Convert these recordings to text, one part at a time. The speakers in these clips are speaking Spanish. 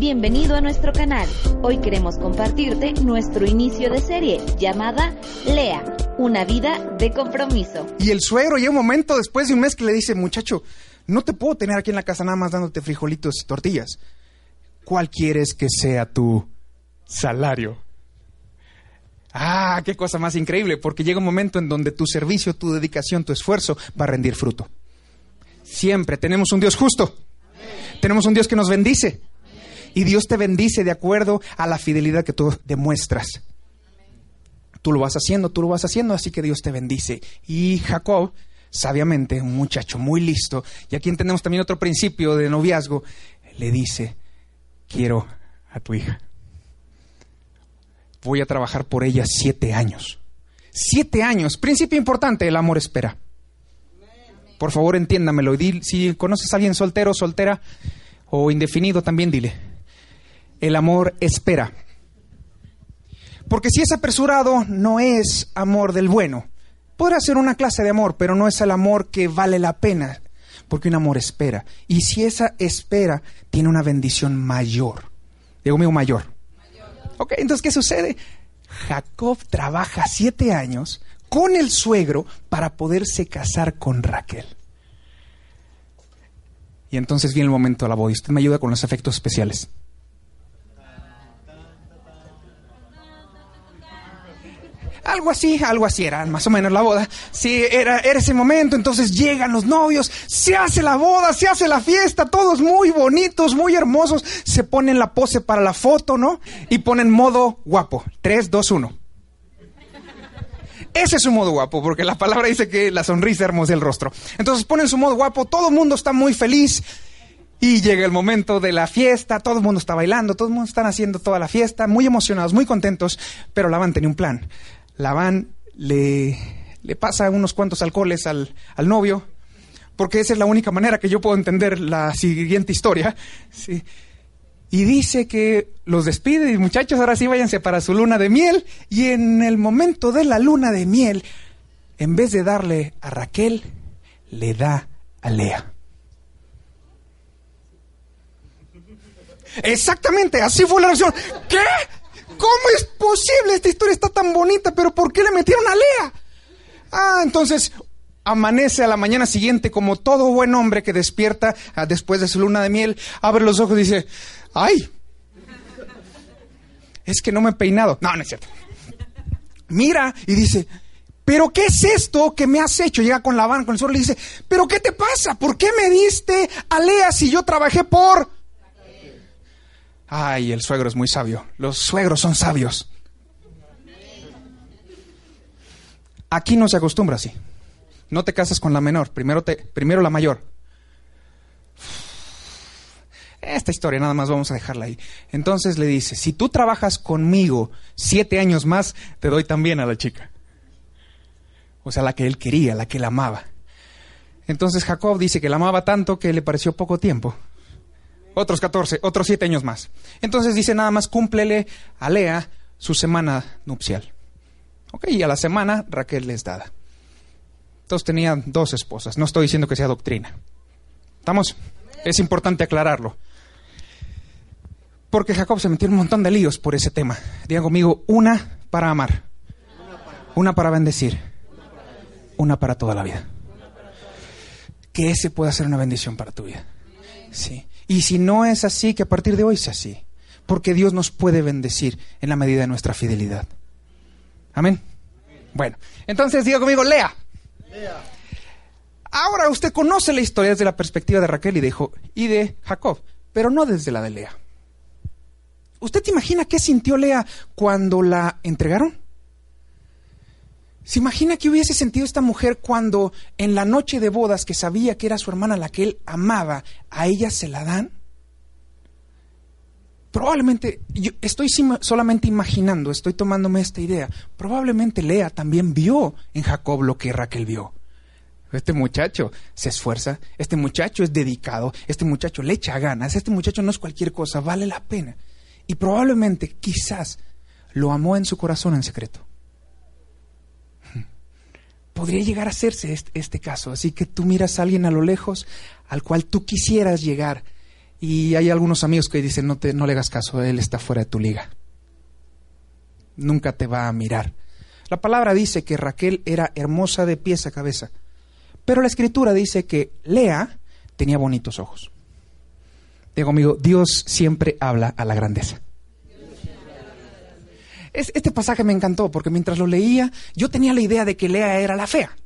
Bienvenido a nuestro canal. Hoy queremos compartirte nuestro inicio de serie llamada Lea, una vida de compromiso. Y el suegro llega un momento después de un mes que le dice, muchacho, no te puedo tener aquí en la casa nada más dándote frijolitos y tortillas. ¿Cuál quieres que sea tu salario? Ah, qué cosa más increíble, porque llega un momento en donde tu servicio, tu dedicación, tu esfuerzo va a rendir fruto. Siempre tenemos un Dios justo. Tenemos un Dios que nos bendice. Y Dios te bendice de acuerdo a la fidelidad que tú demuestras. Tú lo vas haciendo, tú lo vas haciendo, así que Dios te bendice. Y Jacob, sabiamente, un muchacho muy listo, y aquí tenemos también otro principio de noviazgo, le dice, quiero a tu hija. Voy a trabajar por ella siete años. Siete años. Principio importante, el amor espera. Por favor, entiéndamelo. Si conoces a alguien soltero, soltera o indefinido, también dile. El amor espera. Porque si es apresurado, no es amor del bueno. Podrá ser una clase de amor, pero no es el amor que vale la pena, porque un amor espera. Y si esa espera tiene una bendición mayor, digo mío mayor. Ok, entonces, ¿qué sucede? Jacob trabaja siete años con el suegro para poderse casar con Raquel. Y entonces viene el momento de la boda. usted me ayuda con los efectos especiales. Algo así, algo así era más o menos la boda. Sí, era, ese momento, entonces llegan los novios, se hace la boda, se hace la fiesta, todos muy bonitos, muy hermosos, se ponen la pose para la foto, ¿no? Y ponen modo guapo. 3, 2, 1. Ese es su modo guapo, porque la palabra dice que la sonrisa hermosa el rostro. Entonces ponen su modo guapo, todo el mundo está muy feliz. Y llega el momento de la fiesta, todo el mundo está bailando, todo el mundo está haciendo toda la fiesta, muy emocionados, muy contentos, pero Labán tenía un plan. Labán le, le pasa unos cuantos alcoholes al, al, novio, porque esa es la única manera que yo puedo entender la siguiente historia. ¿sí? y dice que los despide y muchachos, ahora sí váyanse para su luna de miel. Y en el momento de la luna de miel, en vez de darle a Raquel, le da a Lea. Exactamente, así fue la reacción. ¿Qué? ¿Cómo es posible? Esta historia está tan bonita, pero ¿por qué le metieron a Lea? Ah, entonces amanece a la mañana siguiente como todo buen hombre que despierta ah, después de su luna de miel, abre los ojos y dice, ay, es que no me he peinado. No, no es cierto. Mira y dice, pero ¿qué es esto que me has hecho? Llega con la van, con el suelo y dice, pero ¿qué te pasa? ¿Por qué me diste a Lea si yo trabajé por... Ay, el suegro es muy sabio. Los suegros son sabios. Aquí no se acostumbra así. No te casas con la menor, primero, te, primero la mayor. Esta historia nada más vamos a dejarla ahí. Entonces le dice, si tú trabajas conmigo siete años más, te doy también a la chica. O sea, la que él quería, la que él amaba. Entonces Jacob dice que la amaba tanto que le pareció poco tiempo. Otros 14, otros siete años más. Entonces dice nada más cúmplele a Lea su semana nupcial. Ok, y a la semana Raquel les dada. Entonces tenía dos esposas. No estoy diciendo que sea doctrina. ¿Estamos? Es importante aclararlo. Porque Jacob se metió un montón de líos por ese tema. Digan conmigo, una para amar, una para bendecir, una para toda la vida. Que ese pueda ser una bendición para tu vida. Sí. Y si no es así, que a partir de hoy sea así. Porque Dios nos puede bendecir en la medida de nuestra fidelidad. Amén. Bueno, entonces diga conmigo, lea. lea. Ahora usted conoce la historia desde la perspectiva de Raquel y de, y de Jacob, pero no desde la de Lea. ¿Usted te imagina qué sintió Lea cuando la entregaron? ¿Se imagina qué hubiese sentido esta mujer cuando en la noche de bodas que sabía que era su hermana la que él amaba, a ella se la dan? Probablemente, yo estoy solamente imaginando, estoy tomándome esta idea, probablemente Lea también vio en Jacob lo que Raquel vio. Este muchacho se esfuerza, este muchacho es dedicado, este muchacho le echa ganas, este muchacho no es cualquier cosa, vale la pena. Y probablemente, quizás, lo amó en su corazón en secreto. Podría llegar a hacerse este, caso. Así que tú miras a alguien a lo lejos al cual tú quisieras llegar Y hay algunos amigos que dicen, no, te, no le hagas caso, él está fuera de tu liga. Nunca te va a mirar. La palabra dice que Raquel era hermosa de pies a cabeza, pero la escritura dice que Lea tenía bonitos ojos. Digo conmigo, Dios siempre habla a la grandeza. Este pasaje me encantó porque mientras lo leía, yo tenía la idea de que Lea era la fea.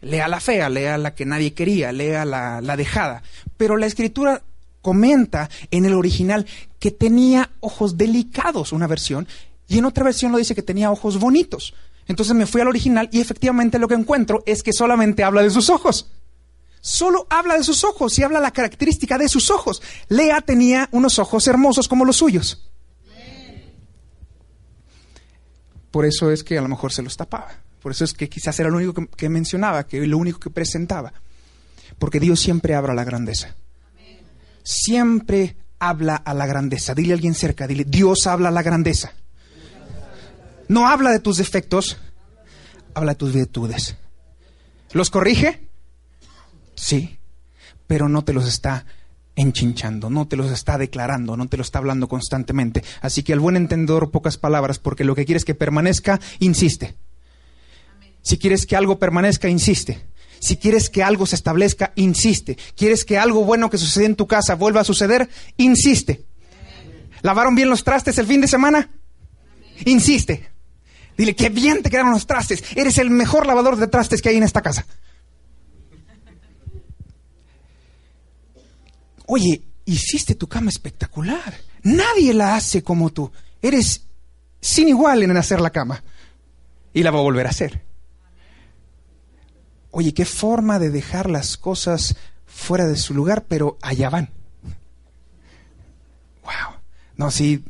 Lea la fea, Lea la que nadie quería, Lea la, la dejada. Pero la escritura comenta en el original que tenía ojos delicados, una versión, y en otra versión lo dice que tenía ojos bonitos. Entonces me fui al original y efectivamente lo que encuentro es que solamente habla de sus ojos. Solo habla de sus ojos y habla la característica de sus ojos. Lea tenía unos ojos hermosos como los suyos. Por eso es que a lo mejor se los tapaba. Por eso es que quizás era lo único que, mencionaba, que lo único que presentaba. Porque Dios siempre habla a la grandeza. Siempre habla a la grandeza. Dile a alguien cerca, dile, Dios habla a la grandeza. No habla de tus defectos, habla de tus virtudes. ¿Los corrige? Sí, pero no te los está enchinchando, no te los está declarando, no te lo está hablando constantemente. Así que al buen entendedor, pocas palabras, porque lo que quieres que permanezca, insiste. Si quieres que algo permanezca, insiste. Si quieres que algo se establezca, insiste. ¿Quieres que algo bueno que sucede en tu casa vuelva a suceder? Insiste. ¿Lavaron bien los trastes el fin de semana? Insiste. Dile, qué bien te quedaron los trastes. Eres el mejor lavador de trastes que hay en esta casa. Oye, hiciste tu cama espectacular. Nadie la hace como tú. Eres sin igual en hacer la cama. Y la va a volver a hacer. Oye, qué forma de dejar las cosas fuera de su lugar, pero allá van. Wow. No, sí,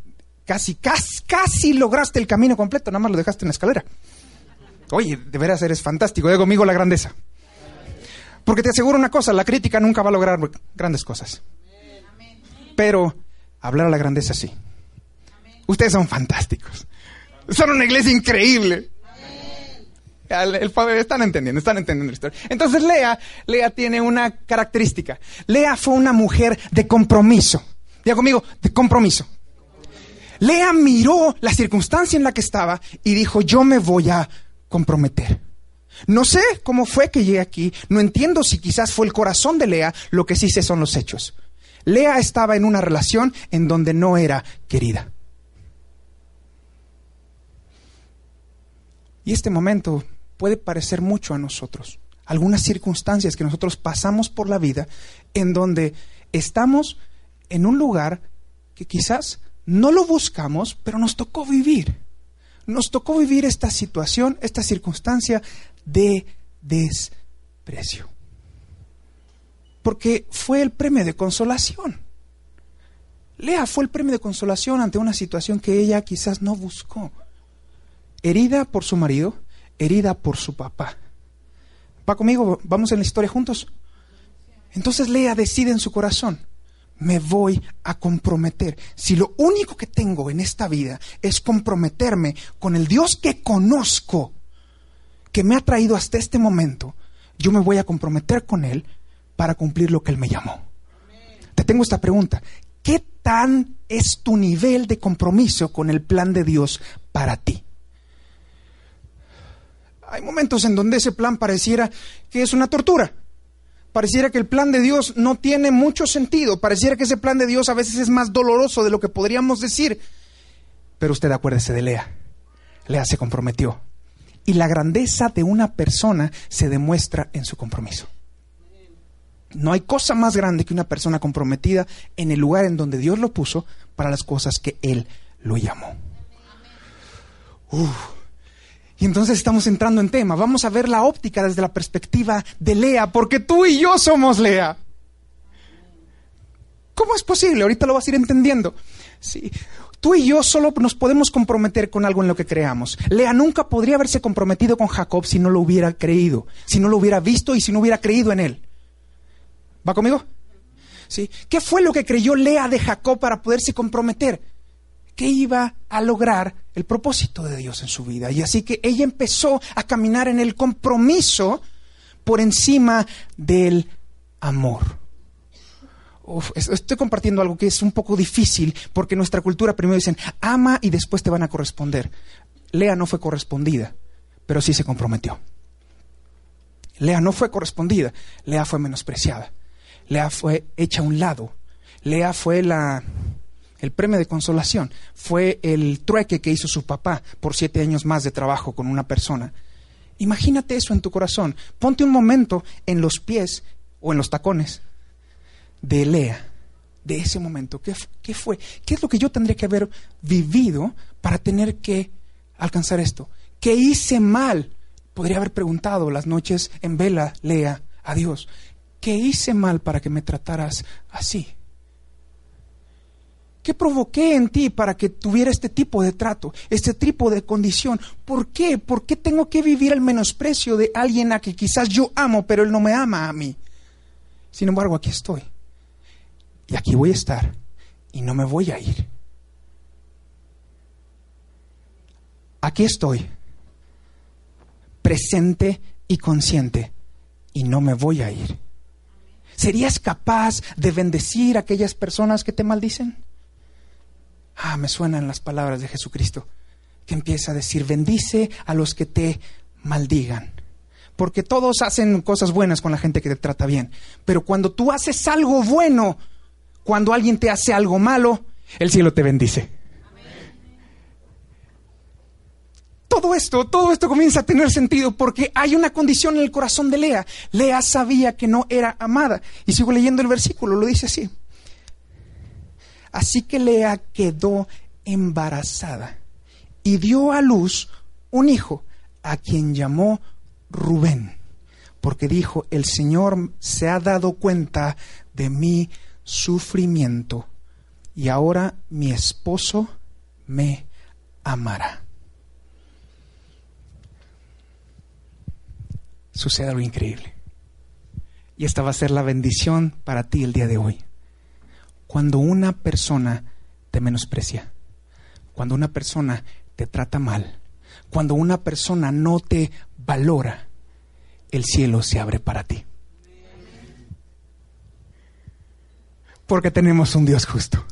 casi, casi, casi lograste el camino completo, nada más lo dejaste en la escalera. Oye, de veras eres fantástico, de conmigo la grandeza. Porque te aseguro una cosa, la crítica nunca va a lograr grandes cosas. Pero hablar a la grandeza sí. Ustedes son fantásticos. Son una iglesia increíble. El, están entendiendo, están entendiendo la historia. Entonces Lea, Lea tiene una característica. Lea fue una mujer de compromiso. Diga conmigo, de compromiso. Lea miró la circunstancia en la que estaba y dijo, yo me voy a comprometer. No sé cómo fue que llegué aquí, no entiendo si quizás fue el corazón de Lea, lo que sí sé son los hechos. Lea estaba en una relación en donde no era querida. Y este momento puede parecer mucho a nosotros. Algunas circunstancias que nosotros pasamos por la vida en donde estamos en un lugar que quizás no lo buscamos, pero nos tocó vivir. Nos tocó vivir esta situación, esta circunstancia de desprecio. Porque fue el premio de consolación. Lea fue el premio de consolación ante una situación que ella quizás no buscó. Herida por su marido, herida por su papá. Va conmigo, vamos en la historia juntos. Entonces Lea decide en su corazón, me voy a comprometer. Si lo único que tengo en esta vida es comprometerme con el Dios que conozco, que me ha traído hasta este momento, yo me voy a comprometer con Él para cumplir lo que Él me llamó. Te tengo esta pregunta. ¿Qué tan es tu nivel de compromiso con el plan de Dios para ti? Hay momentos en donde ese plan pareciera que es una tortura pareciera que el plan de Dios no tiene mucho sentido, pareciera que ese plan de Dios a veces es más doloroso de lo que podríamos decir. Pero usted acuérdese de Lea. Lea se comprometió. Y la grandeza de una persona se demuestra en su compromiso. No hay cosa más grande que una persona comprometida en el lugar en donde Dios lo puso para las cosas que Él lo llamó. Y entonces estamos entrando en tema. Vamos a ver la óptica desde la perspectiva de Lea, porque tú y yo somos Lea. ¿Cómo es posible? Ahorita lo vas a ir entendiendo. Sí. Tú y yo solo nos podemos comprometer con algo en lo que creamos. Lea nunca podría haberse comprometido con Jacob si no lo hubiera creído, si no lo hubiera visto y si no hubiera creído en él. ¿Va conmigo? ¿Sí? ¿Qué fue lo que creyó Lea de Jacob para poderse comprometer? Que iba a lograr el propósito de Dios en su vida. Y así que ella empezó a caminar en el compromiso por encima del amor. estoy compartiendo algo que es un poco difícil porque nuestra cultura primero dicen ama y después te van a corresponder. Lea no fue correspondida, pero sí se comprometió. Lea no fue correspondida, Lea fue menospreciada. Lea fue hecha a un lado. Lea fue la, el premio de consolación, fue el trueque que hizo su papá por siete años más de trabajo con una persona. Imagínate eso en tu corazón. Ponte un momento en los pies o en los tacones de Lea, de ese momento. ¿Qué, ¿Qué, fue? ¿Qué es lo que yo tendría que haber vivido para tener que alcanzar esto? ¿Qué hice mal? Podría haber preguntado las noches en vela, Lea, a Dios. ¿Qué hice mal para que me trataras así? ¿Qué provoqué en ti para que tuviera este tipo de trato, este tipo de condición? ¿Por qué? ¿Por qué tengo que vivir el menosprecio de alguien a que quizás yo amo, pero él no me ama a mí? Sin embargo, aquí estoy. Y aquí voy a estar. Y no me voy a ir. Aquí estoy. Presente y consciente. Y no me voy a ir. ¿Serías capaz de bendecir a aquellas personas que te maldicen? Ah, me suenan las palabras de Jesucristo, que empieza a decir, bendice a los que te maldigan. Porque todos hacen cosas buenas con la gente que te trata bien. Pero cuando tú haces algo bueno, cuando alguien te hace algo malo, el cielo te bendice. Todo esto, todo esto comienza a tener sentido porque hay una condición en el corazón de Lea. Lea sabía que no era amada. Y sigo leyendo el versículo, lo dice así. Así que Lea quedó embarazada y dio a luz un hijo, a quien llamó Rubén, porque dijo, el Señor se ha dado cuenta de mi sufrimiento y ahora mi esposo me amará. Sucede algo increíble. Y esta va a ser la bendición para ti el día de hoy cuando una persona te menosprecia, cuando una persona te trata mal, cuando una persona no te valora, el cielo se abre para ti. Porque tenemos un Dios justo.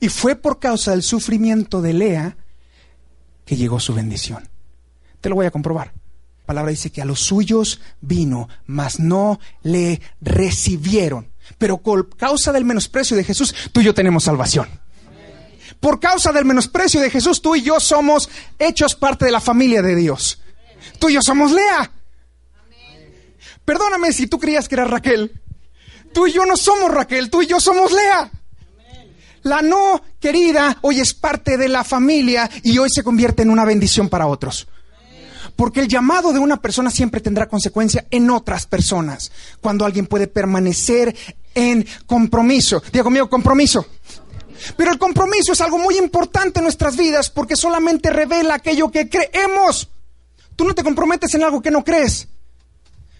Y fue por causa del sufrimiento de Lea que llegó su bendición. Te lo voy a comprobar. La palabra dice que a los suyos vino, mas no le recibieron. Pero por causa del menosprecio de Jesús, tú y yo tenemos salvación. Por causa del menosprecio de Jesús, tú y yo somos hechos parte de la familia de Dios. Tú y yo somos Lea. Perdóname si tú creías que era Raquel. Tú y yo no somos Raquel, tú y yo somos Lea. La no querida hoy es parte de la familia y hoy se convierte en una bendición para otros. Porque el llamado de una persona siempre tendrá consecuencia en otras personas. Cuando alguien puede permanecer en compromiso. Diga conmigo, compromiso. Pero el compromiso es algo muy importante en nuestras vidas porque solamente revela aquello que creemos. Tú no te comprometes en algo que no crees.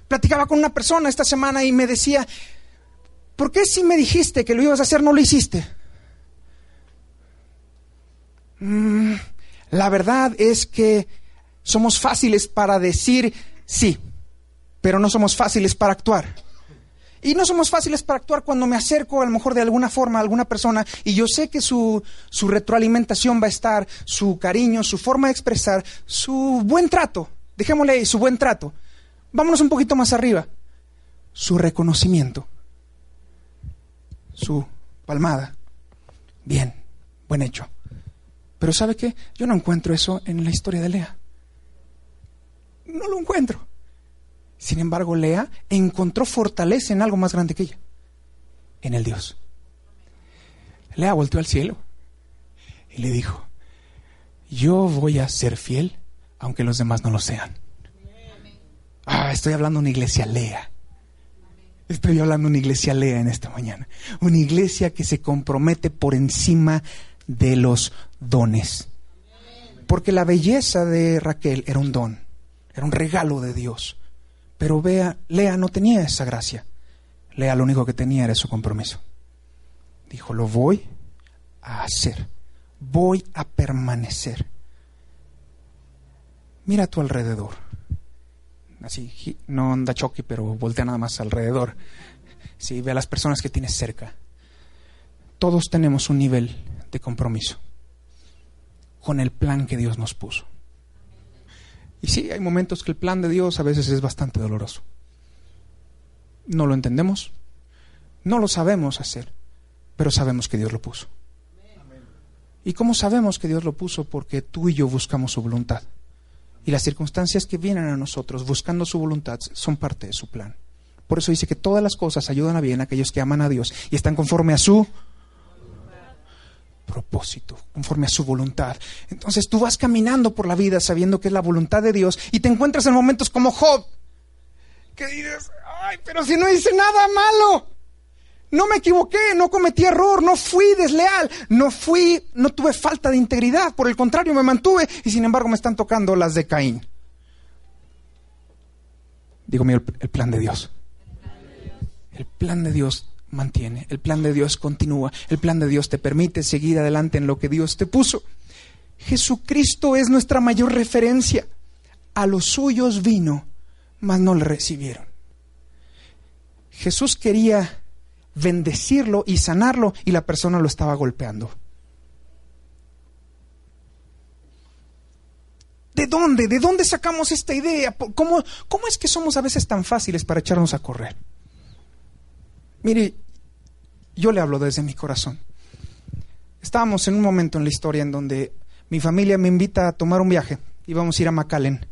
Platicaba con una persona esta semana y me decía, ¿por qué si me dijiste que lo ibas a hacer no lo hiciste? Mm, la verdad es que somos fáciles para decir sí, pero no somos fáciles para actuar. Y no somos fáciles para actuar cuando me acerco a lo mejor de alguna forma a alguna persona y yo sé que su, su retroalimentación va a estar, su cariño, su forma de expresar, su buen trato. Dejémosle ahí, su buen trato. Vámonos un poquito más arriba. Su reconocimiento. Su palmada. Bien, buen hecho. Pero ¿sabe qué? Yo no encuentro eso en la historia de Lea. No lo encuentro. Sin embargo, Lea encontró fortaleza en algo más grande que ella, en el Dios. Lea volteó al cielo y le dijo, yo voy a ser fiel aunque los demás no lo sean. Ah, estoy hablando de una iglesia Lea. Estoy hablando de una iglesia Lea en esta mañana. Una iglesia que se compromete por encima de los dones. Porque la belleza de Raquel era un don, era un regalo de Dios. Pero vea, Lea no tenía esa gracia. Lea lo único que tenía era su compromiso. Dijo, lo voy a hacer. Voy a permanecer. Mira a tu alrededor. Así, no anda choque, pero voltea nada más alrededor. Sí, ve a las personas que tienes cerca. Todos tenemos un nivel de compromiso con el plan que Dios nos puso. Y sí, hay momentos que el plan de Dios a veces es bastante doloroso. No lo entendemos, no lo sabemos hacer, pero sabemos que Dios lo puso. ¿Y cómo sabemos que Dios lo puso? Porque tú y yo buscamos su voluntad. Y las circunstancias que vienen a nosotros buscando su voluntad son parte de su plan. Por eso dice que todas las cosas ayudan a bien a aquellos que aman a Dios y están conforme a su propósito, conforme a su voluntad. Entonces tú vas caminando por la vida sabiendo que es la voluntad de Dios y te encuentras en momentos como Job, que dices, ay, pero si no hice nada malo, no me equivoqué, no cometí error, no fui desleal, no fui, no tuve falta de integridad, por el contrario me mantuve y sin embargo me están tocando las de Caín. Digo, mío, el plan de Dios. El plan de Dios mantiene, el plan de Dios continúa, el plan de Dios te permite seguir adelante en lo que Dios te puso. Jesucristo es nuestra mayor referencia. A los suyos vino, mas no le recibieron. Jesús quería bendecirlo y sanarlo y la persona lo estaba golpeando. ¿De dónde? ¿De dónde sacamos esta idea? ¿Cómo, ¿Cómo es que somos a veces tan fáciles para echarnos a correr? Mire, yo le hablo desde mi corazón. Estábamos en un momento en la historia en donde mi familia me invita a tomar un viaje. Íbamos a ir a McAllen.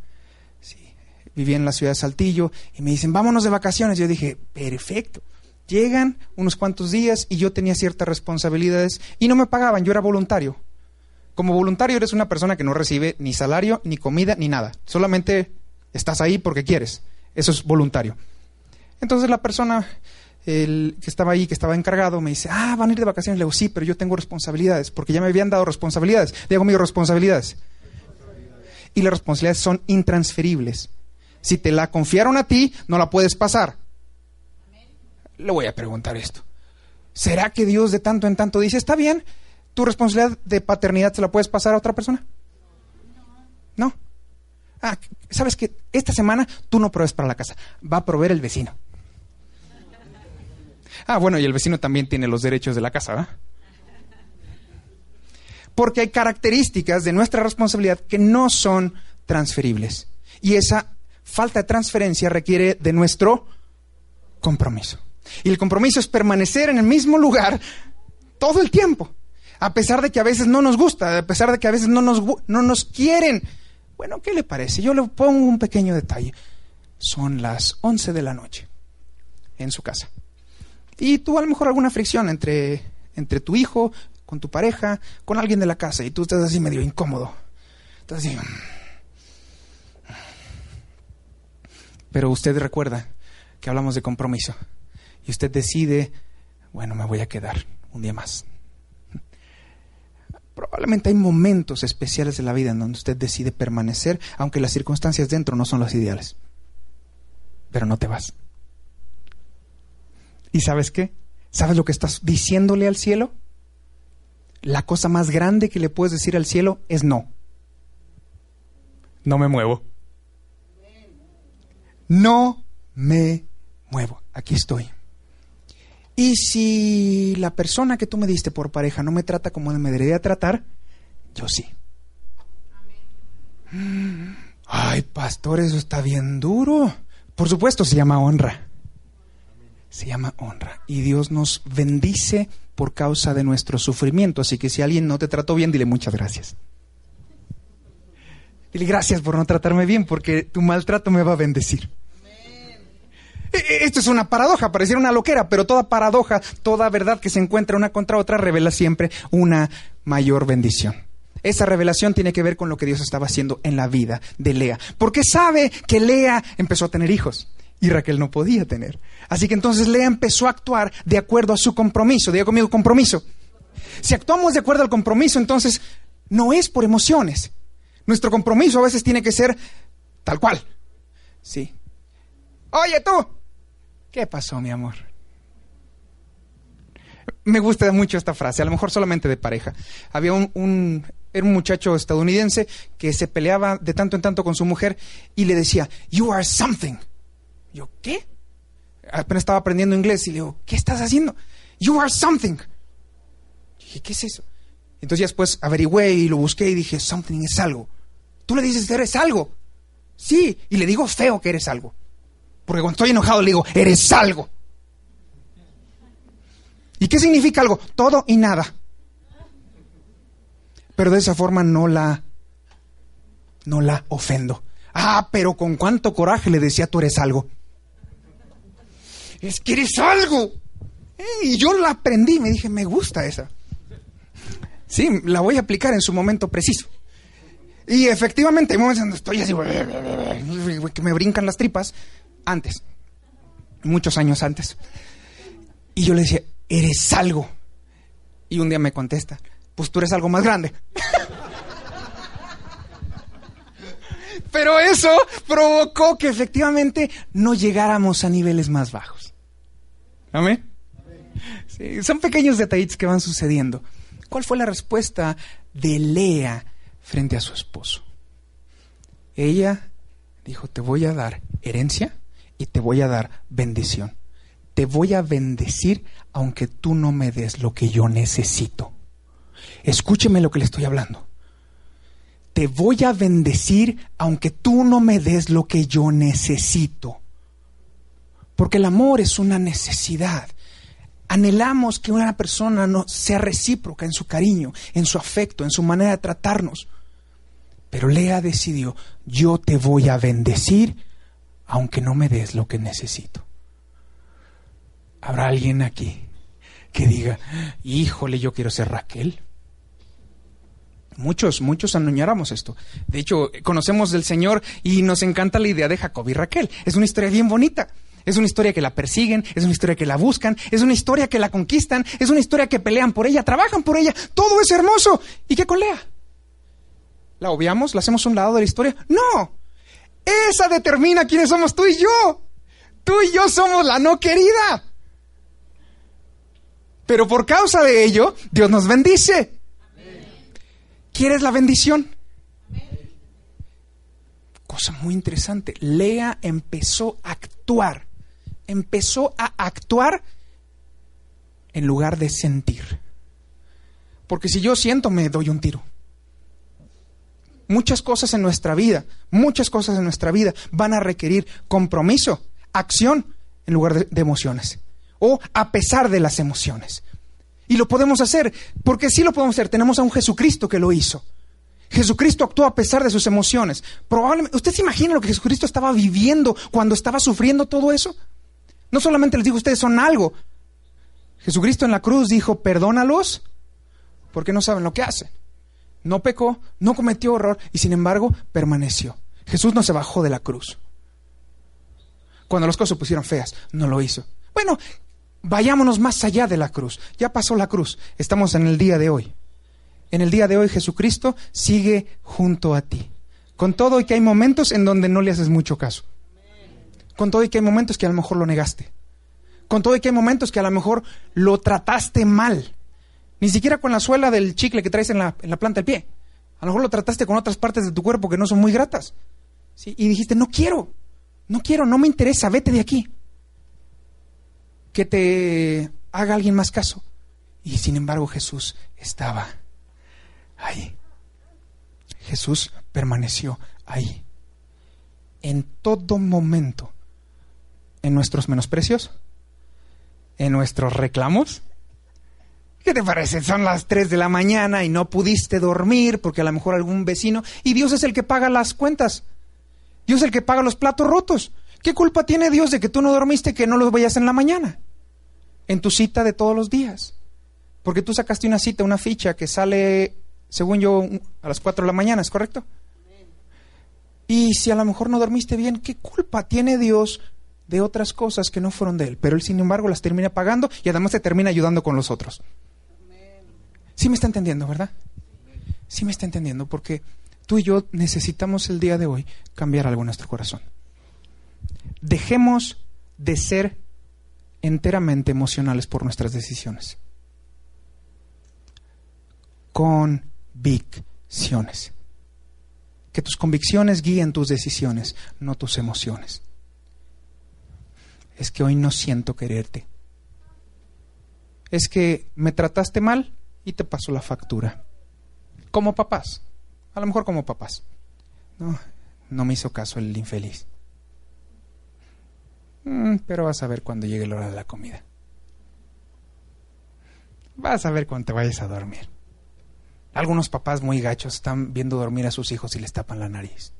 Sí, vivía en la ciudad de Saltillo y me dicen, vámonos de vacaciones. Yo dije, perfecto. Llegan unos cuantos días y yo tenía ciertas responsabilidades y no me pagaban, yo era voluntario. Como voluntario eres una persona que no recibe ni salario, ni comida, ni nada. Solamente estás ahí porque quieres. Eso es voluntario. Entonces la persona el que estaba ahí, que estaba encargado, me dice, ah, van a ir de vacaciones. Le digo, sí, pero yo tengo responsabilidades, porque ya me habían dado responsabilidades. Le digo, mis responsabilidades. Y las responsabilidades son intransferibles. Si te la confiaron a ti, no la puedes pasar. Le voy a preguntar esto. ¿Será que Dios de tanto en tanto dice, está bien, tu responsabilidad de paternidad se la puedes pasar a otra persona? No. Ah, ¿sabes que Esta semana tú no provees para la casa, va a proveer el vecino. Ah, bueno, y el vecino también tiene los derechos de la casa, ¿verdad? Porque hay características de nuestra responsabilidad que no son transferibles. Y esa falta de transferencia requiere de nuestro compromiso. Y el compromiso es permanecer en el mismo lugar todo el tiempo. A pesar de que a veces no nos gusta, a pesar de que a veces no nos, no nos quieren. Bueno, ¿qué le parece? Yo le pongo un pequeño detalle. Son las 11 de la noche en su casa. Y tú a lo mejor alguna fricción entre, entre tu hijo, con tu pareja, con alguien de la casa, y tú estás así medio incómodo. Estás así. Pero usted recuerda que hablamos de compromiso. Y usted decide, bueno, me voy a quedar un día más. Probablemente hay momentos especiales de la vida en donde usted decide permanecer, aunque las circunstancias dentro no son las ideales. Pero no te vas. ¿Y sabes qué? ¿Sabes lo que estás diciéndole al cielo? La cosa más grande que le puedes decir al cielo es no. No me muevo. No me muevo. Aquí estoy. Y si la persona que tú me diste por pareja no me trata como me debería tratar, yo sí. Ay, pastor, eso está bien duro. Por supuesto, se llama honra se llama honra. Y Dios nos bendice por causa de nuestro sufrimiento. Así que si alguien no te trató bien, dile muchas gracias. Dile gracias por no tratarme bien, porque tu maltrato me va a bendecir. E, e, esto es una paradoja, pareciera una loquera, pero toda paradoja, toda verdad que se encuentra una contra otra revela siempre una mayor bendición. Esa revelación tiene que ver con lo que Dios estaba haciendo en la vida de Lea, porque sabe que Lea empezó a tener hijos y Raquel no podía tener. Así que entonces Lea empezó a actuar de acuerdo a su compromiso. Diga conmigo, compromiso. Si actuamos de acuerdo al compromiso, entonces no es por emociones. Nuestro compromiso a veces tiene que ser tal cual. Sí. Oye tú, ¿qué pasó, mi amor? Me gusta mucho esta frase, a lo mejor solamente de pareja. Había un, un, era un muchacho estadounidense que se peleaba de tanto en tanto con su mujer y le decía, You are something. Yo, ¿qué? apenas estaba aprendiendo inglés y le digo, ¿qué estás haciendo? You are something. dije, ¿qué es eso? Entonces ya después averigüé y lo busqué y dije, something es algo. Tú le dices, eres algo. Sí, y le digo feo que eres algo. Porque cuando estoy enojado le digo, eres algo. ¿Y qué significa algo? Todo y nada. Pero de esa forma no la no la ofendo. Ah, pero con cuánto coraje le decía, tú eres algo. Es que eres algo. Y yo la aprendí, me dije, me gusta esa. Sí, la voy a aplicar en su momento preciso. Y efectivamente, hay momentos donde estoy así, que me brincan las tripas, antes, muchos años antes. Y yo le decía, eres algo. Y un día me contesta, pues tú eres algo más grande. Pero eso provocó que efectivamente no llegáramos a niveles más bajos. Amén. Son pequeños detallitos que van sucediendo. ¿Cuál fue la respuesta de Lea frente a su esposo? Ella dijo, te voy a dar herencia y te voy a dar bendición. Te voy a bendecir aunque tú no me des lo que yo necesito. Escúcheme lo que le estoy hablando. Te voy a bendecir aunque tú no me des lo que yo necesito. Porque el amor es una necesidad. Anhelamos que una persona no sea recíproca en su cariño, en su afecto, en su manera de tratarnos. Pero Lea decidió, yo te voy a bendecir aunque no me des lo que necesito. ¿Habrá alguien aquí que diga, híjole, yo quiero ser Raquel? Muchos, muchos anuñáramos esto. De hecho, conocemos del Señor y nos encanta la idea de Jacob y Raquel. Es una historia bien bonita. Es una historia que la persiguen, es una historia que la buscan, es una historia que la conquistan, es una historia que pelean por ella, trabajan por ella. Todo es hermoso. ¿Y qué con Lea? ¿La obviamos? ¿La hacemos un lado de la historia? No. Esa determina quiénes somos tú y yo. Tú y yo somos la no querida. Pero por causa de ello, Dios nos bendice. ¿Quieres la bendición? Cosa muy interesante. Lea empezó a actuar empezó a actuar en lugar de sentir. Porque si yo siento, me doy un tiro. Muchas cosas en nuestra vida, muchas cosas en nuestra vida van a requerir compromiso, acción, en lugar de, emociones. O a pesar de las emociones. Y lo podemos hacer, porque sí lo podemos hacer. Tenemos a un Jesucristo que lo hizo. Jesucristo actuó a pesar de sus emociones. Probablemente, ¿usted se imagina lo que Jesucristo estaba viviendo cuando estaba sufriendo todo eso? No solamente les digo, ustedes son algo. Jesucristo en la cruz dijo, perdónalos porque no saben lo que hacen. No pecó, no cometió horror y sin embargo permaneció. Jesús no se bajó de la cruz. Cuando las cosas se pusieron feas, no lo hizo. Bueno, vayámonos más allá de la cruz. Ya pasó la cruz. Estamos en el día de hoy. En el día de hoy Jesucristo sigue junto a ti. Con todo y que hay momentos en donde no le haces mucho caso. Con todo y que hay momentos que a lo mejor lo negaste. Con todo y que hay momentos que a lo mejor lo trataste mal. Ni siquiera con la suela del chicle que traes en la, planta del pie. A lo mejor lo trataste con otras partes de tu cuerpo que no son muy gratas. Y dijiste, no quiero, no quiero, no me interesa, vete de aquí. Que te haga alguien más caso. Y sin embargo Jesús estaba ahí. Jesús permaneció ahí. En todo momento en nuestros menosprecios, en nuestros reclamos. ¿Qué te parece? Son las 3 de la mañana y no pudiste dormir porque a lo mejor algún vecino... Y Dios es el que paga las cuentas. Dios es el que paga los platos rotos. ¿Qué culpa tiene Dios de que tú no dormiste que no los vayas en la mañana? En tu cita de todos los días. Porque tú sacaste una cita, una ficha que sale, según yo, a las 4 de la mañana, ¿es correcto? Y si a lo mejor no dormiste bien, ¿qué culpa tiene Dios de otras cosas que no fueron de él, pero él sin embargo las termina pagando y además se termina ayudando con los otros. Sí me está entendiendo, ¿verdad? Sí me está entendiendo, porque tú y yo necesitamos el día de hoy cambiar algo en nuestro corazón. Dejemos de ser enteramente emocionales por nuestras decisiones. Convicciones. Que tus convicciones guíen tus decisiones, no tus emociones. Es que hoy no siento quererte. Es que me trataste mal y te paso la factura. Como papás, a lo mejor como papás. No, no me hizo caso el infeliz. Mm, pero vas a ver cuando llegue la hora de la comida. Vas a ver cuando te vayas a dormir. Algunos papás muy gachos están viendo dormir a sus hijos y les tapan la nariz.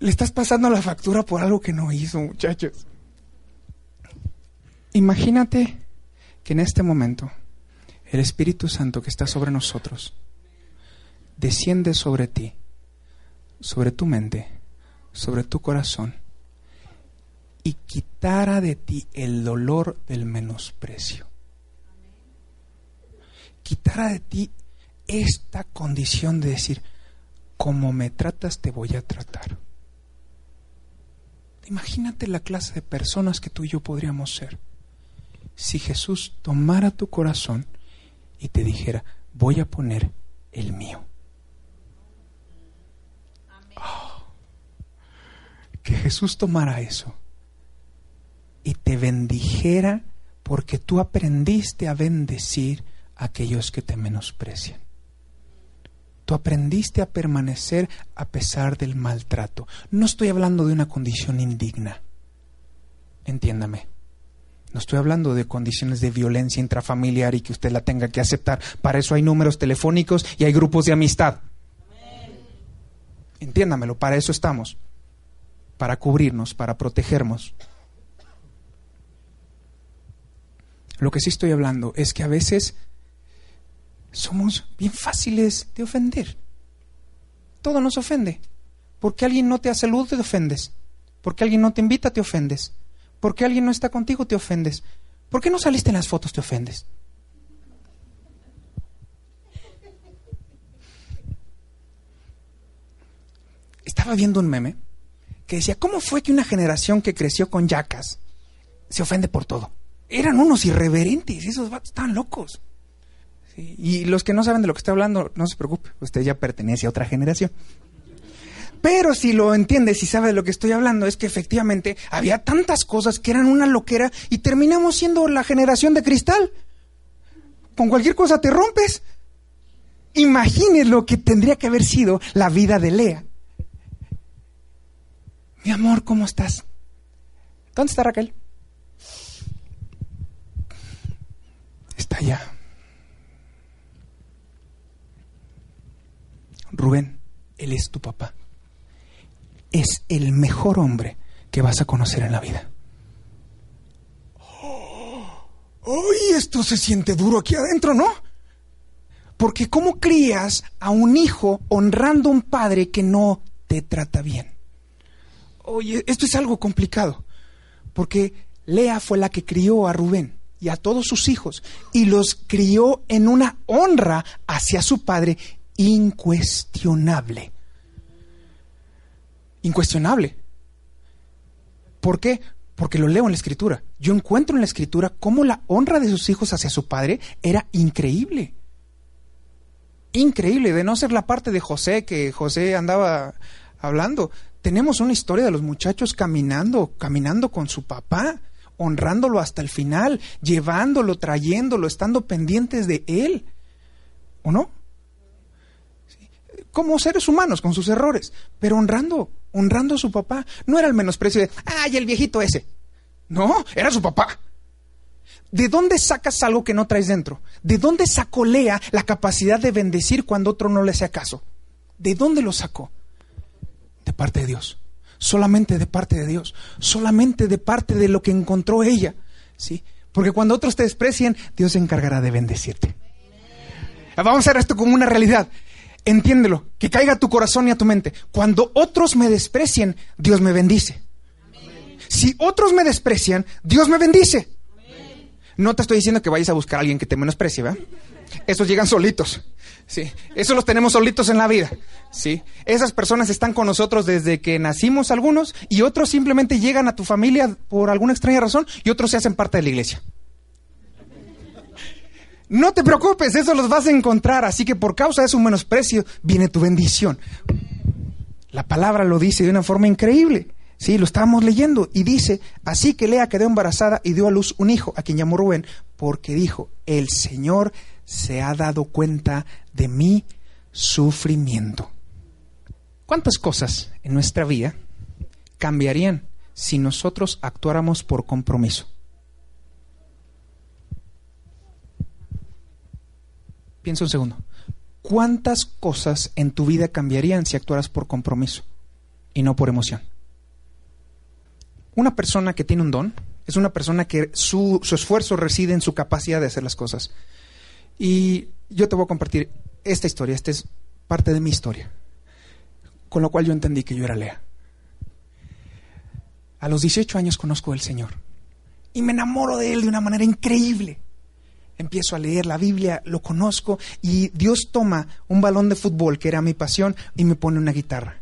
Le estás pasando la factura por algo que no hizo, muchachos. Imagínate que en este momento el Espíritu Santo que está sobre nosotros desciende sobre ti, sobre tu mente, sobre tu corazón y quitara de ti el dolor del menosprecio. Quitara de ti esta condición de decir, como me tratas te voy a tratar. Imagínate la clase de personas que tú y yo podríamos ser. Si Jesús tomara tu corazón y te dijera, voy a poner el mío. Oh, que Jesús tomara eso y te bendijera porque tú aprendiste a bendecir a aquellos que te menosprecian. Tú aprendiste a permanecer a pesar del maltrato. No estoy hablando de una condición indigna. Entiéndame. No estoy hablando de condiciones de violencia intrafamiliar y que usted la tenga que aceptar. Para eso hay números telefónicos y hay grupos de amistad. Entiéndamelo, para eso estamos. Para cubrirnos, para protegernos. Lo que sí estoy hablando es que a veces somos bien fáciles de ofender. Todo nos ofende. Porque alguien no te hace luz, te ofendes. Porque alguien no te invita, te ofendes. Porque alguien no está contigo, te ofendes. ¿Por qué no saliste en las fotos, te ofendes? Estaba viendo un meme que decía, ¿cómo fue que una generación que creció con yacas se ofende por todo? Eran unos irreverentes, esos vatos estaban locos. Y los que no saben de lo que estoy hablando, no se preocupe, usted ya pertenece a otra generación. Pero si lo entiende, si sabe de lo que estoy hablando, es que efectivamente había tantas cosas que eran una loquera y terminamos siendo la generación de cristal. Con cualquier cosa te rompes. Imagine lo que tendría que haber sido la vida de Lea. Mi amor, ¿cómo estás? ¿Dónde está Raquel? Está allá. Rubén, Él es tu papá. Es el mejor hombre que vas a conocer en la vida. ¡Ay, esto se siente duro aquí adentro, ¿no? Porque ¿cómo crías a un hijo honrando a un padre que no te trata bien? Oye, esto es algo complicado, porque Lea fue la que crió a Rubén y a todos sus hijos y los crió en una honra hacia su padre incuestionable. Incuestionable. ¿Por qué? Porque lo leo en la escritura. Yo encuentro en la escritura cómo la honra de sus hijos hacia su padre era increíble. Increíble, de no ser la parte de José que José andaba hablando. Tenemos una historia de los muchachos caminando, caminando con su papá, honrándolo hasta el final, llevándolo, trayéndolo, estando pendientes de él. ¿O no? Como seres humanos, con sus errores, pero honrando, honrando a su papá. No era el menosprecio de, ay, el viejito ese. No, era su papá. ¿De dónde sacas algo que no traes dentro? ¿De dónde sacó Lea la capacidad de bendecir cuando otro no le hace caso? ¿De dónde lo sacó? De parte de Dios. Solamente de parte de Dios. Solamente de parte de lo que encontró ella. ¿Sí? Porque cuando otros te desprecian, Dios se encargará de bendecirte. Vamos a hacer esto como una realidad entiéndelo, que caiga a tu corazón y a tu mente. Cuando otros me desprecian, Dios me bendice. Si otros me desprecian, Dios me bendice. No te estoy diciendo que vayas a buscar a alguien que te menosprecie, ¿verdad? Esos llegan solitos. Sí, esos los tenemos solitos en la vida. Sí, esas personas están con nosotros desde que nacimos algunos y otros simplemente llegan a tu familia por alguna extraña razón y otros se hacen parte de la iglesia. No te preocupes, eso los vas a encontrar. Así que por causa de su menosprecio viene tu bendición. La palabra lo dice de una forma increíble. Sí, lo estábamos leyendo y dice, así que Lea quedó embarazada y dio a luz un hijo, a quien llamó Rubén, porque dijo, el Señor se ha dado cuenta de mi sufrimiento. ¿Cuántas cosas en nuestra vida cambiarían si nosotros actuáramos por compromiso? Piensa un segundo. ¿Cuántas cosas en tu vida cambiarían si actuaras por compromiso y no por emoción? Una persona que tiene un don es una persona que su, esfuerzo reside en su capacidad de hacer las cosas. Y yo te voy a compartir esta historia, esta es parte de mi historia, con lo cual yo entendí que yo era Lea. A los 18 años conozco al Señor y me enamoro de Él de una manera increíble. Empiezo a leer la Biblia, lo conozco y Dios toma un balón de fútbol que era mi pasión y me pone una guitarra.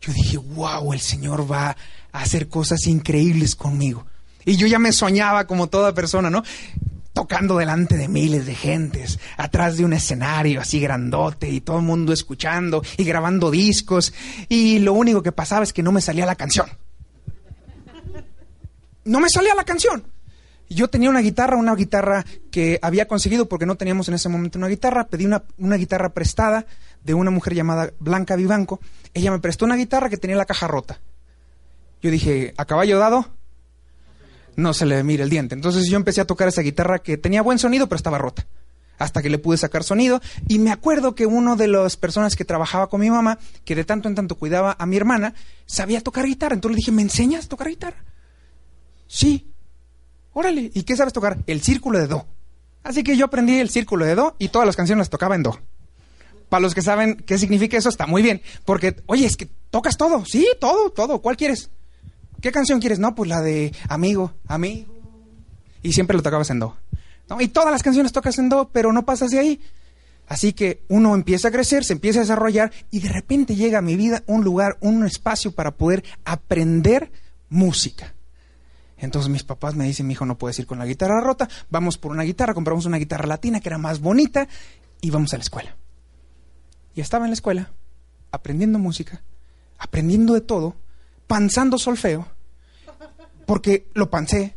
Yo dije, wow, el Señor va a hacer cosas increíbles conmigo. Y yo ya me soñaba como toda persona, ¿no? Tocando delante de miles de gentes, atrás de un escenario así grandote y todo el mundo escuchando y grabando discos. Y lo único que pasaba es que no me salía la canción. No me salía la canción. Yo tenía una guitarra, una guitarra que había conseguido porque no teníamos en ese momento una guitarra. Pedí una, guitarra prestada de una mujer llamada Blanca Vivanco. Ella me prestó una guitarra que tenía la caja rota. Yo dije, ¿a caballo dado? No se le mira el diente. Entonces yo empecé a tocar esa guitarra que tenía buen sonido, pero estaba rota. Hasta que le pude sacar sonido. Y me acuerdo que uno de las personas que trabajaba con mi mamá, que de tanto en tanto cuidaba a mi hermana, sabía tocar guitarra. Entonces le dije, ¿me enseñas a tocar guitarra? Sí. Órale. ¿Y qué sabes tocar? El círculo de do. Así que yo aprendí el círculo de do y todas las canciones las tocaba en do. Para los que saben qué significa eso, está muy bien. Porque, oye, es que tocas todo. Sí, todo, todo. ¿Cuál quieres? ¿Qué canción quieres? No, pues la de Amigo, Amigo. Y siempre lo tocabas en do. Y todas las canciones tocas en do, pero no pasas de ahí. Así que uno empieza a crecer, se empieza a desarrollar y de repente llega a mi vida un lugar, un espacio para poder aprender música. Entonces mis papás me dicen, mi hijo no puedes ir con la guitarra rota, vamos por una guitarra, compramos una guitarra latina que era más bonita y vamos a la escuela. Y estaba en la escuela, aprendiendo música, aprendiendo de todo, panzando solfeo, porque lo pancé.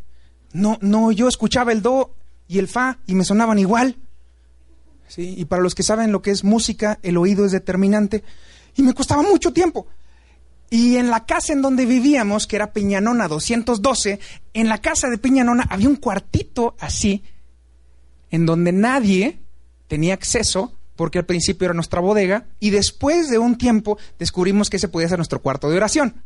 No, no, yo escuchaba el do y el fa y me sonaban igual. ¿Sí? Y para los que saben lo que es música, el oído es determinante. Y me costaba mucho tiempo. Y en la casa en donde vivíamos, que era Peñanona 212, en la casa de Peñanona había un cuartito así, en donde nadie tenía acceso, porque al principio era nuestra bodega, y después de un tiempo descubrimos que ese podía ser nuestro cuarto de oración.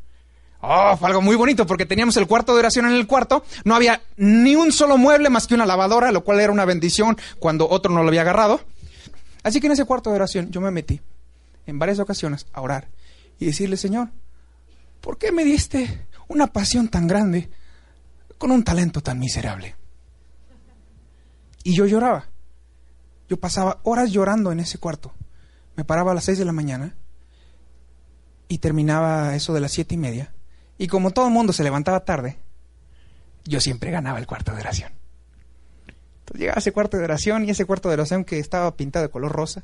Oh, fue algo muy bonito porque teníamos el cuarto de oración en el cuarto, no había ni un solo mueble más que una lavadora, lo cual era una bendición cuando otro no lo había agarrado. Así que en ese cuarto de oración yo me metí en varias ocasiones a orar y decirle, Señor, ¿por qué me diste una pasión tan grande con un talento tan miserable? Y yo lloraba. Yo pasaba horas llorando en ese cuarto. Me paraba a las seis de la mañana y terminaba eso de las siete y media y como todo el mundo se levantaba tarde, yo siempre ganaba el cuarto de oración. Entonces llegaba ese cuarto de oración y ese cuarto de oración que estaba pintado de color rosa.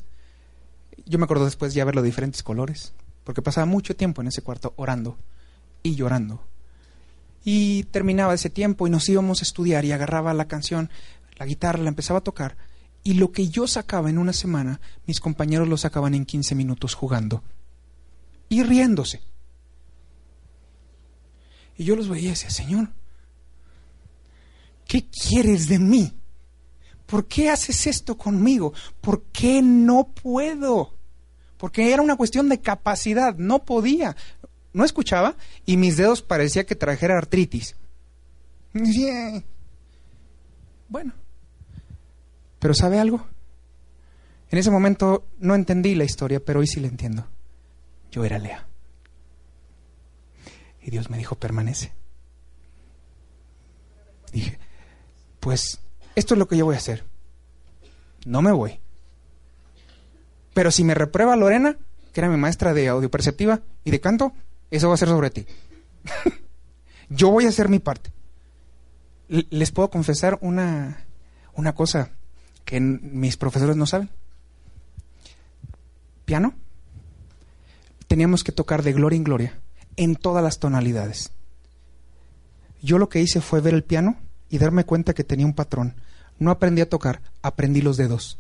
Yo me acuerdo después ya verlo de diferentes colores, porque pasaba mucho tiempo en ese cuarto orando y llorando. Y terminaba ese tiempo y nos íbamos a estudiar y agarraba la canción, la guitarra, la empezaba a tocar. Y lo que yo sacaba en una semana, mis compañeros lo sacaban en 15 minutos jugando y riéndose. Y yo los veía y decía, Señor, ¿qué quieres de mí? ¿Por qué haces esto conmigo? ¿Por qué no puedo? Porque era una cuestión de capacidad, no podía. No escuchaba y mis dedos parecía que trajera artritis. Bueno, pero ¿sabe algo? En ese momento no entendí la historia, pero hoy sí la entiendo. Yo era Lea. Y Dios me dijo, permanece. Dije, pues esto es lo que yo voy a hacer. No me voy. Pero si me reprueba Lorena, que era mi maestra de audio perceptiva y de canto, eso va a ser sobre ti. yo voy a hacer mi parte. les puedo confesar una, una cosa. que mis profesores no saben. Piano. Teníamos que tocar de gloria en gloria, en todas las tonalidades. Yo lo que hice fue ver el piano y darme cuenta que tenía un patrón. No aprendí a tocar, aprendí los dedos.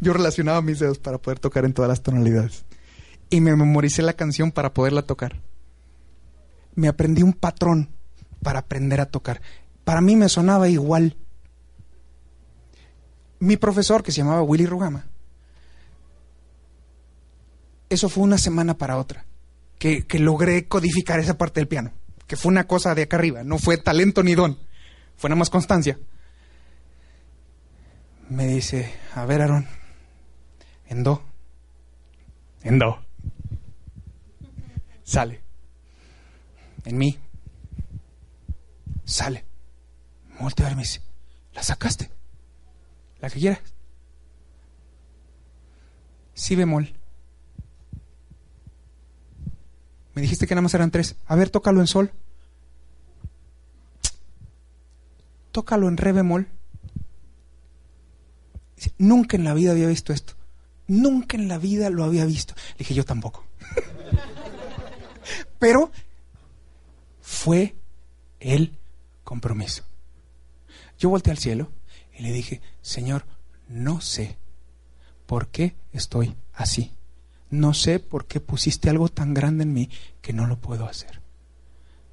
Yo relacionaba mis dedos para poder tocar en todas las tonalidades. Y me memoricé la canción para poderla tocar. Me aprendí un patrón para aprender a tocar. Para mí me sonaba igual. Mi profesor, que se llamaba Willy Rugama, eso fue una semana para otra, que, que logré codificar esa parte del piano, que fue una cosa de acá arriba, no fue talento ni don, fue nada más constancia. Me dice, a ver, Aaron, en do, en do, sale, en mi, sale. Voltea a ver, me dice, ¿la sacaste? La que quieras. Si bemol. Me dijiste que nada más eran tres. A ver, tócalo en sol. Tócalo en re bemol. Nunca en la vida había visto esto. Nunca en la vida lo había visto. Le dije, yo tampoco. Pero fue el compromiso. Yo volteé al cielo y le dije, Señor, no sé por qué estoy así. No sé por qué pusiste algo tan grande en mí que no lo puedo hacer.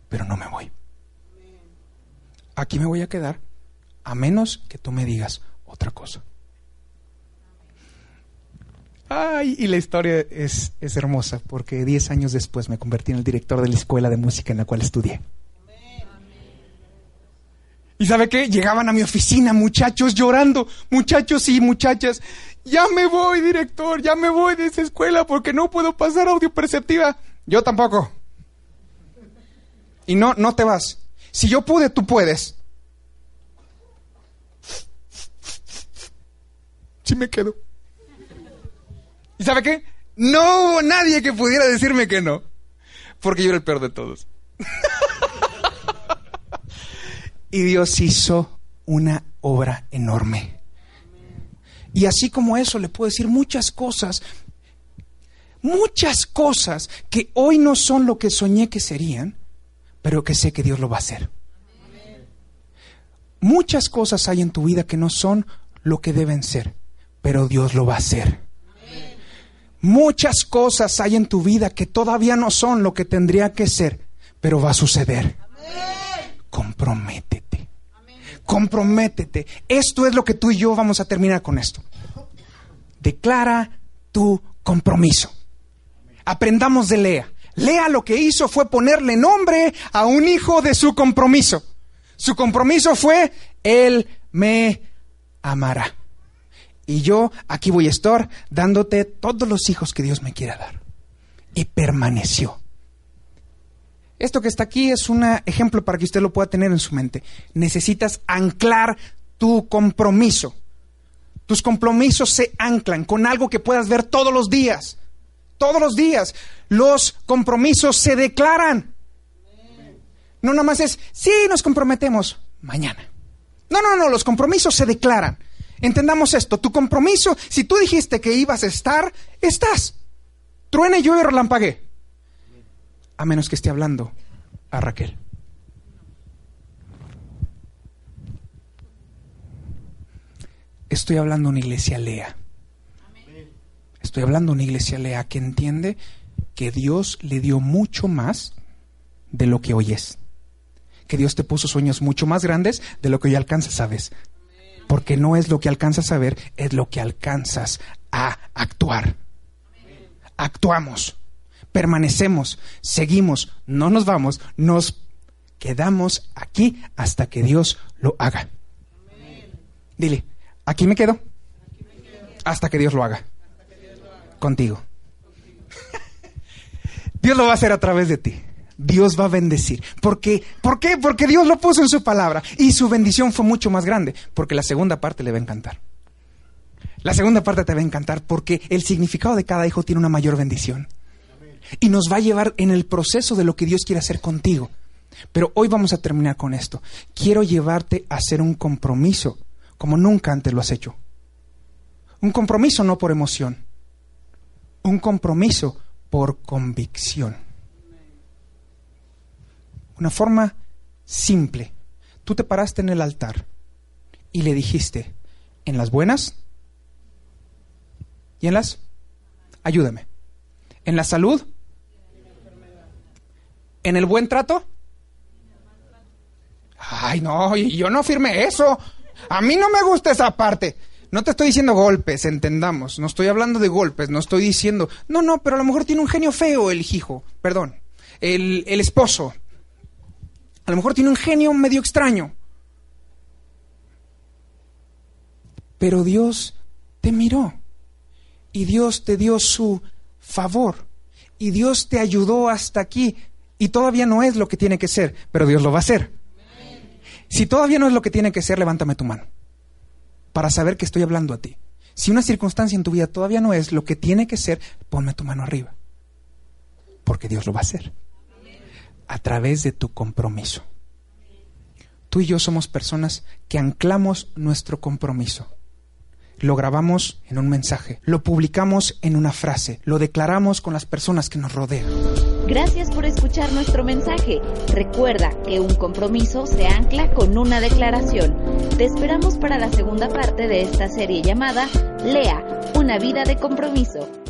Pero no me voy. Aquí me voy a quedar a menos que tú me digas otra cosa. Ay, y la historia es, es hermosa porque diez años después me convertí en el director de la escuela de música en la cual estudié. ¿Y sabe qué? Llegaban a mi oficina muchachos llorando, muchachos y muchachas. Ya me voy, director, ya me voy de esa escuela porque no puedo pasar audio perceptiva. Yo tampoco. Y no, no te vas. Si yo pude, tú puedes. Sí me quedo. ¿Y sabe qué? No hubo nadie que pudiera decirme que no. Porque yo era el peor de todos. y Dios hizo una obra enorme. Y así como eso, le puedo decir muchas cosas, muchas cosas que hoy no son lo que soñé que serían, pero que sé que Dios lo va a hacer. Muchas cosas hay en tu vida que no son lo que deben ser, pero Dios lo va a hacer. Muchas cosas hay en tu vida que todavía no son lo que tendría que ser, pero va a suceder. Comprométete comprométete. Esto es lo que tú y yo vamos a terminar con esto. Declara tu compromiso. Aprendamos de Lea. Lea lo que hizo fue ponerle nombre a un hijo de su compromiso. Su compromiso fue, Él me amará. Y yo aquí voy a estar dándote todos los hijos que Dios me quiera dar. Y permaneció. Esto que está aquí es un ejemplo para que usted lo pueda tener en su mente. Necesitas anclar tu compromiso. Tus compromisos se anclan con algo que puedas ver todos los días. Todos los días. Los compromisos se declaran. No nada más es, sí, nos comprometemos mañana. No, no, no, los compromisos se declaran. Entendamos esto, tu compromiso, si tú dijiste que ibas a estar, estás. Truene, yo y a menos que esté hablando a Raquel. Estoy hablando a una iglesia lea. Estoy hablando a una iglesia lea que entiende que Dios le dio mucho más de lo que hoy es. Que Dios te puso sueños mucho más grandes de lo que hoy alcanzas ver. Porque no es lo que alcanzas a ver, es lo que alcanzas a actuar. Actuamos permanecemos, seguimos, no nos vamos, nos quedamos aquí hasta que Dios lo haga. Dile, aquí me quedo hasta que Dios lo haga. Contigo. Dios lo va a hacer a través de ti. Dios va a bendecir. ¿Por qué? ¿Por qué? Porque Dios lo puso en su palabra. Y su bendición fue mucho más grande. Porque la segunda parte le va a encantar. La segunda parte te va a encantar porque el significado de cada hijo tiene una mayor bendición y nos va a llevar en el proceso de lo que Dios quiere hacer contigo. Pero hoy vamos a terminar con esto. Quiero llevarte a hacer un compromiso como nunca antes lo has hecho. Un compromiso no por emoción, un compromiso por convicción. Una forma simple. Tú te paraste en el altar y le dijiste, en las buenas y en las... Ayúdame. En la salud. En el buen trato. Ay, no, yo no firmé eso. A mí no me gusta esa parte. No te estoy diciendo golpes, entendamos. No estoy hablando de golpes, no estoy diciendo. No, no, pero a lo mejor tiene un genio feo el hijo, perdón. El, el esposo. A lo mejor tiene un genio medio extraño. Pero Dios te miró y Dios te dio su favor y Dios te ayudó hasta aquí y todavía no es lo que tiene que ser, pero Dios lo va a hacer. Si todavía no es lo que tiene que ser, levántame tu mano para saber que estoy hablando a ti. Si una circunstancia en tu vida todavía no es lo que tiene que ser, ponme tu mano arriba, porque Dios lo va a hacer a través de tu compromiso. Tú y yo somos personas que anclamos nuestro compromiso lo grabamos en un mensaje, lo publicamos en una frase, lo declaramos con las personas que nos rodean. Gracias por escuchar nuestro mensaje. Recuerda que un compromiso se ancla con una declaración. Te esperamos para la segunda parte de esta serie llamada Lea, una vida de compromiso.